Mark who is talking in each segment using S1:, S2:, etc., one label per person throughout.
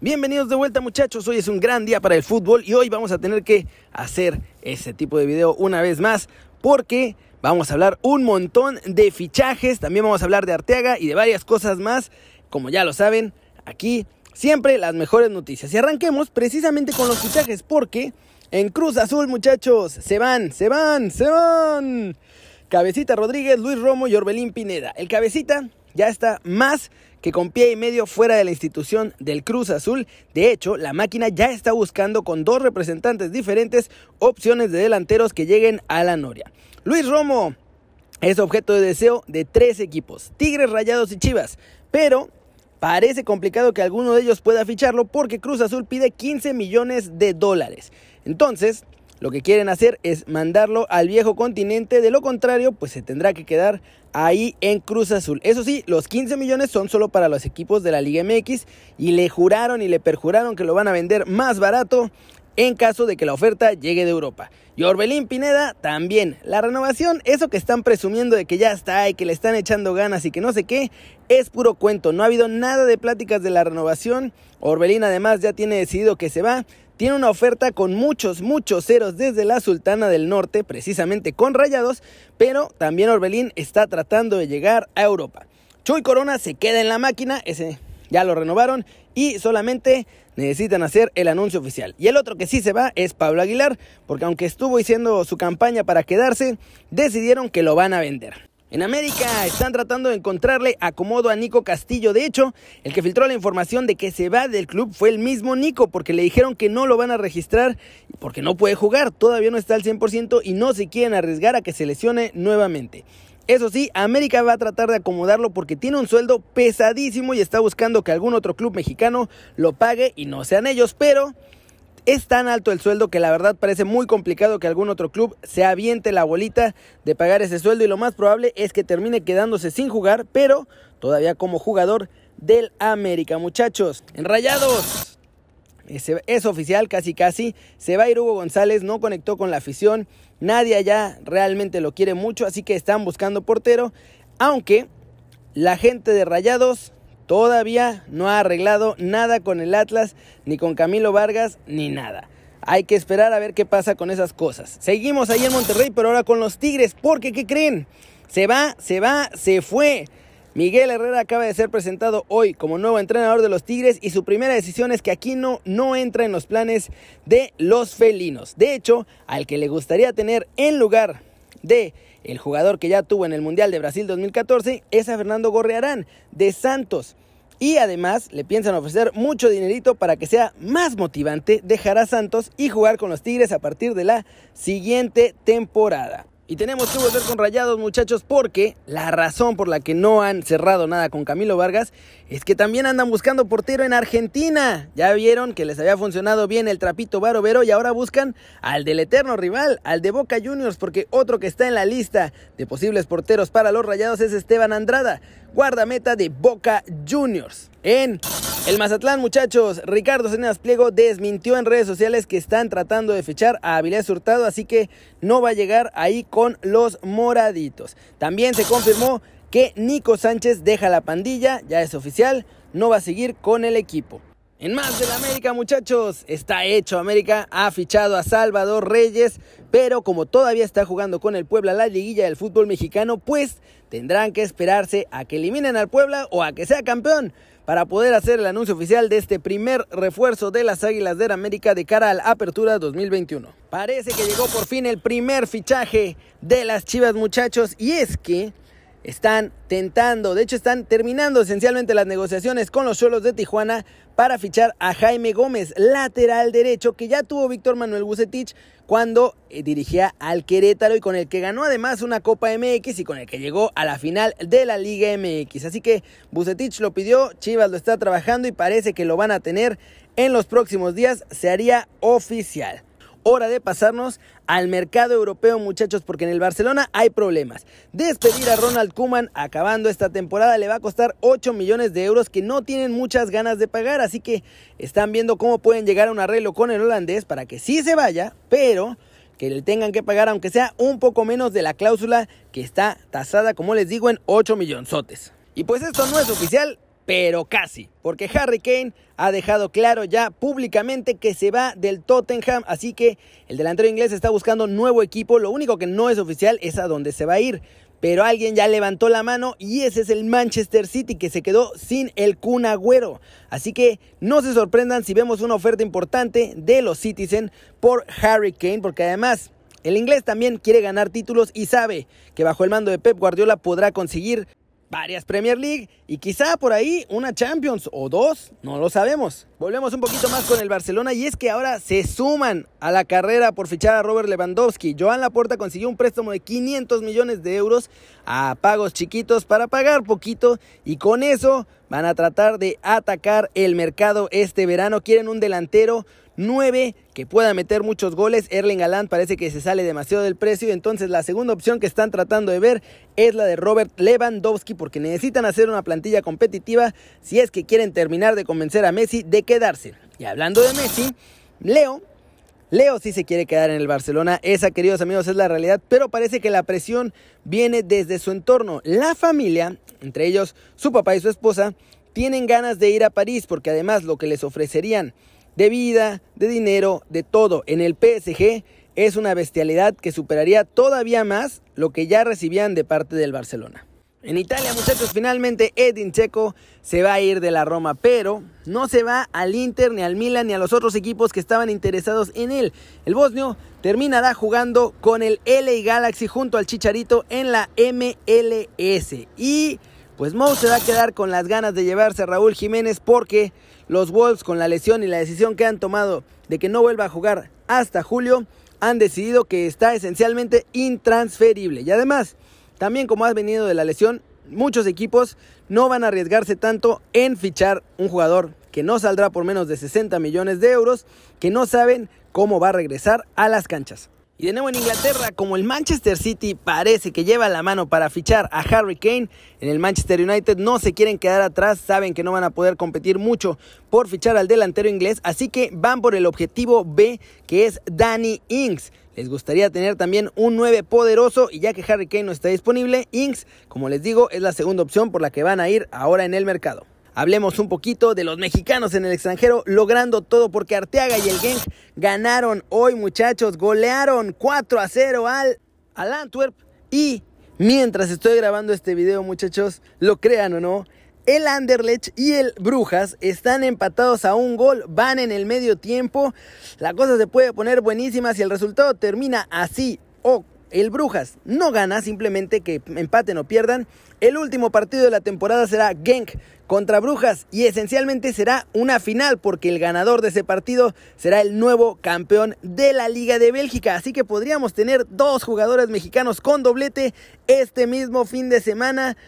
S1: Bienvenidos de vuelta muchachos, hoy es un gran día para el fútbol y hoy vamos a tener que hacer ese tipo de video una vez más porque vamos a hablar un montón de fichajes, también vamos a hablar de Arteaga y de varias cosas más, como ya lo saben, aquí siempre las mejores noticias. Y arranquemos precisamente con los fichajes porque en Cruz Azul muchachos, se van, se van, se van. Cabecita Rodríguez, Luis Romo y Orbelín Pineda. El cabecita ya está más que con pie y medio fuera de la institución del Cruz Azul. De hecho, la máquina ya está buscando con dos representantes diferentes opciones de delanteros que lleguen a la Noria. Luis Romo es objeto de deseo de tres equipos, Tigres, Rayados y Chivas, pero parece complicado que alguno de ellos pueda ficharlo porque Cruz Azul pide 15 millones de dólares. Entonces, lo que quieren hacer es mandarlo al viejo continente, de lo contrario, pues se tendrá que quedar ahí en Cruz Azul. Eso sí, los 15 millones son solo para los equipos de la Liga MX y le juraron y le perjuraron que lo van a vender más barato en caso de que la oferta llegue de Europa. Y Orbelín Pineda también. La renovación, eso que están presumiendo de que ya está y que le están echando ganas y que no sé qué, es puro cuento. No ha habido nada de pláticas de la renovación. Orbelín además ya tiene decidido que se va. Tiene una oferta con muchos, muchos ceros desde la Sultana del Norte, precisamente con rayados, pero también Orbelín está tratando de llegar a Europa. Chuy Corona se queda en la máquina, ese ya lo renovaron y solamente necesitan hacer el anuncio oficial. Y el otro que sí se va es Pablo Aguilar, porque aunque estuvo haciendo su campaña para quedarse, decidieron que lo van a vender. En América están tratando de encontrarle acomodo a Nico Castillo. De hecho, el que filtró la información de que se va del club fue el mismo Nico, porque le dijeron que no lo van a registrar porque no puede jugar. Todavía no está al 100% y no se quieren arriesgar a que se lesione nuevamente. Eso sí, América va a tratar de acomodarlo porque tiene un sueldo pesadísimo y está buscando que algún otro club mexicano lo pague y no sean ellos, pero es tan alto el sueldo que la verdad parece muy complicado que algún otro club se aviente la bolita de pagar ese sueldo y lo más probable es que termine quedándose sin jugar, pero todavía como jugador del América, muchachos. Enrayados. Es, es oficial, casi casi. Se va a ir Hugo González, no conectó con la afición. Nadie allá realmente lo quiere mucho, así que están buscando portero. Aunque la gente de Rayados todavía no ha arreglado nada con el Atlas, ni con Camilo Vargas, ni nada. Hay que esperar a ver qué pasa con esas cosas. Seguimos ahí en Monterrey, pero ahora con los Tigres, porque ¿qué creen? Se va, se va, se fue. Miguel Herrera acaba de ser presentado hoy como nuevo entrenador de los Tigres y su primera decisión es que aquí no, no entra en los planes de los felinos. De hecho, al que le gustaría tener en lugar de el jugador que ya tuvo en el Mundial de Brasil 2014 es a Fernando Gorrearán de Santos. Y además le piensan ofrecer mucho dinerito para que sea más motivante dejar a Santos y jugar con los Tigres a partir de la siguiente temporada. Y tenemos que volver con Rayados, muchachos, porque la razón por la que no han cerrado nada con Camilo Vargas es que también andan buscando portero en Argentina. Ya vieron que les había funcionado bien el trapito Vero y ahora buscan al del eterno rival, al de Boca Juniors, porque otro que está en la lista de posibles porteros para los Rayados es Esteban Andrada, guardameta de Boca Juniors. En el Mazatlán, muchachos, Ricardo Cenas Pliego desmintió en redes sociales que están tratando de fichar a Avilés Hurtado, así que no va a llegar ahí con los moraditos. También se confirmó que Nico Sánchez deja la pandilla, ya es oficial, no va a seguir con el equipo. En más de la América, muchachos, está hecho. América ha fichado a Salvador Reyes, pero como todavía está jugando con el Puebla la liguilla del fútbol mexicano, pues tendrán que esperarse a que eliminen al Puebla o a que sea campeón para poder hacer el anuncio oficial de este primer refuerzo de las Águilas de América de cara a la Apertura 2021. Parece que llegó por fin el primer fichaje de las Chivas muchachos y es que están tentando, de hecho están terminando esencialmente las negociaciones con los Cholos de Tijuana para fichar a Jaime Gómez, lateral derecho, que ya tuvo Víctor Manuel Bucetich cuando eh, dirigía al Querétaro y con el que ganó además una Copa MX y con el que llegó a la final de la Liga MX. Así que Bucetich lo pidió, Chivas lo está trabajando y parece que lo van a tener en los próximos días, se haría oficial hora de pasarnos al mercado europeo, muchachos, porque en el Barcelona hay problemas. Despedir a Ronald Kuman acabando esta temporada le va a costar 8 millones de euros que no tienen muchas ganas de pagar, así que están viendo cómo pueden llegar a un arreglo con el holandés para que sí se vaya, pero que le tengan que pagar aunque sea un poco menos de la cláusula que está tasada, como les digo, en 8 millonzotes. Y pues esto no es oficial, pero casi, porque Harry Kane ha dejado claro ya públicamente que se va del Tottenham, así que el delantero inglés está buscando nuevo equipo, lo único que no es oficial es a dónde se va a ir. Pero alguien ya levantó la mano y ese es el Manchester City que se quedó sin el Kun Agüero. Así que no se sorprendan si vemos una oferta importante de los Citizen por Harry Kane, porque además el inglés también quiere ganar títulos y sabe que bajo el mando de Pep Guardiola podrá conseguir varias Premier League y quizá por ahí una Champions o dos, no lo sabemos. Volvemos un poquito más con el Barcelona y es que ahora se suman a la carrera por fichar a Robert Lewandowski. Joan Laporta consiguió un préstamo de 500 millones de euros a pagos chiquitos para pagar poquito y con eso van a tratar de atacar el mercado este verano. Quieren un delantero 9 que pueda meter muchos goles. Erling Haaland parece que se sale demasiado del precio. Entonces la segunda opción que están tratando de ver es la de Robert Lewandowski porque necesitan hacer una plantilla competitiva si es que quieren terminar de convencer a Messi de quedarse. Y hablando de Messi, Leo Leo sí se quiere quedar en el Barcelona, esa queridos amigos es la realidad, pero parece que la presión viene desde su entorno. La familia, entre ellos su papá y su esposa, tienen ganas de ir a París porque además lo que les ofrecerían de vida, de dinero, de todo en el PSG es una bestialidad que superaría todavía más lo que ya recibían de parte del Barcelona. En Italia, muchachos, finalmente Edin Checo se va a ir de la Roma, pero no se va al Inter, ni al Milan, ni a los otros equipos que estaban interesados en él. El bosnio terminará jugando con el LA Galaxy junto al Chicharito en la MLS. Y pues Mou se va a quedar con las ganas de llevarse a Raúl Jiménez porque los Wolves con la lesión y la decisión que han tomado de que no vuelva a jugar hasta julio han decidido que está esencialmente intransferible. Y además, también como has venido de la lesión, muchos equipos no van a arriesgarse tanto en fichar un jugador que no saldrá por menos de 60 millones de euros, que no saben cómo va a regresar a las canchas. Y de nuevo en Inglaterra, como el Manchester City parece que lleva la mano para fichar a Harry Kane, en el Manchester United no se quieren quedar atrás, saben que no van a poder competir mucho por fichar al delantero inglés, así que van por el objetivo B, que es Danny Ings. Les gustaría tener también un 9 poderoso y ya que Harry Kane no está disponible, Ings, como les digo, es la segunda opción por la que van a ir ahora en el mercado. Hablemos un poquito de los mexicanos en el extranjero logrando todo porque Arteaga y el Genk ganaron hoy muchachos, golearon 4 a 0 al, al Antwerp y mientras estoy grabando este video muchachos, lo crean o no, el Anderlecht y el Brujas están empatados a un gol, van en el medio tiempo, la cosa se puede poner buenísima si el resultado termina así o el Brujas no gana, simplemente que empaten o pierdan. El último partido de la temporada será Genk contra Brujas y esencialmente será una final porque el ganador de ese partido será el nuevo campeón de la Liga de Bélgica. Así que podríamos tener dos jugadores mexicanos con doblete este mismo fin de semana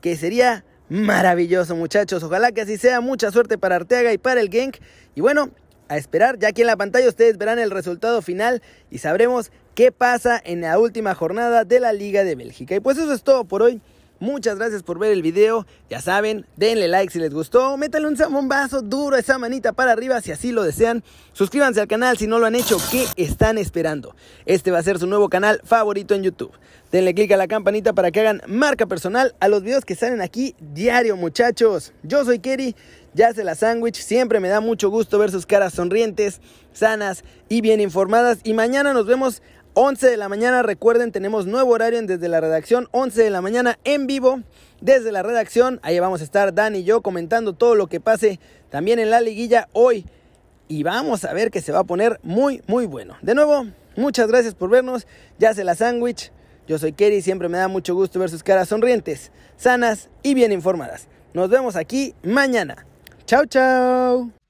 S1: que sería maravilloso muchachos. Ojalá que así sea. Mucha suerte para Arteaga y para el Genk. Y bueno, a esperar. Ya aquí en la pantalla ustedes verán el resultado final y sabremos qué pasa en la última jornada de la Liga de Bélgica. Y pues eso es todo por hoy. Muchas gracias por ver el video. Ya saben, denle like si les gustó. Métanle un zambombazo duro, esa manita para arriba si así lo desean. Suscríbanse al canal si no lo han hecho. ¿Qué están esperando? Este va a ser su nuevo canal favorito en YouTube. Denle click a la campanita para que hagan marca personal a los videos que salen aquí diario, muchachos. Yo soy Kerry ya se la sándwich. Siempre me da mucho gusto ver sus caras sonrientes, sanas y bien informadas. Y mañana nos vemos 11 de la mañana. Recuerden, tenemos nuevo horario desde la redacción. 11 de la mañana en vivo desde la redacción. Ahí vamos a estar Dan y yo comentando todo lo que pase también en la liguilla hoy. Y vamos a ver que se va a poner muy, muy bueno. De nuevo, muchas gracias por vernos. Ya se la sándwich. Yo soy Kerry, siempre me da mucho gusto ver sus caras sonrientes, sanas y bien informadas. Nos vemos aquí mañana. Chao, chao.